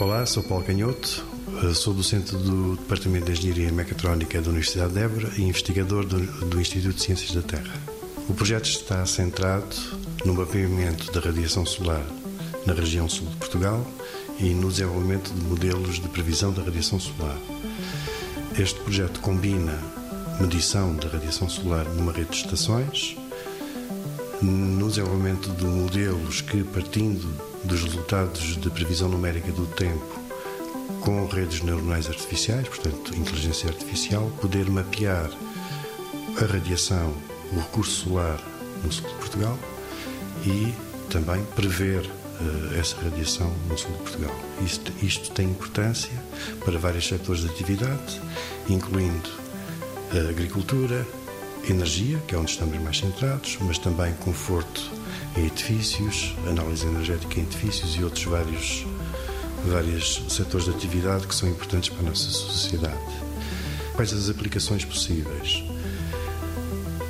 Olá, sou Paulo Canhoto, eh, sou docente do Departamento de Engenharia Mecatrónica da Universidade de Évora e investigador do, do Instituto de Ciências da Terra. O projeto está centrado no mapeamento da radiação solar na região sul de Portugal e no desenvolvimento de modelos de previsão da radiação solar. Este projeto combina medição da radiação solar numa rede de estações, no desenvolvimento de modelos que, partindo dos resultados de previsão numérica do tempo, com redes neuronais artificiais, portanto, inteligência artificial, poder mapear a radiação, o recurso solar no sul de Portugal e também prever uh, essa radiação no sul de Portugal. Isto, isto tem importância para vários setores de atividade, incluindo a agricultura, energia, que é onde estamos mais centrados, mas também conforto em edifícios, análise energética em edifícios e outros vários, vários setores de atividade que são importantes para a nossa sociedade. Quais as aplicações possíveis?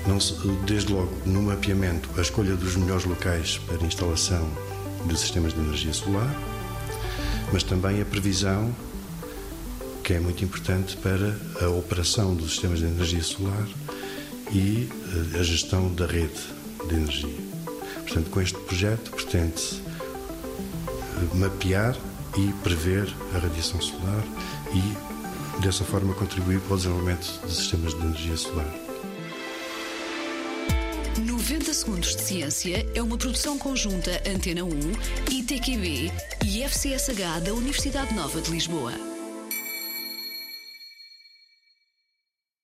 Não, desde logo, no mapeamento, a escolha dos melhores locais para instalação de sistemas de energia solar, mas também a previsão, que é muito importante para a operação dos sistemas de energia solar e eh, a gestão da rede de energia. Portanto, com este projeto pretende-se eh, mapear e prever a radiação solar e, dessa forma, contribuir para o desenvolvimento de sistemas de energia solar. 90 Segundos de Ciência é uma produção conjunta Antena 1, ITQB e FCSH da Universidade Nova de Lisboa.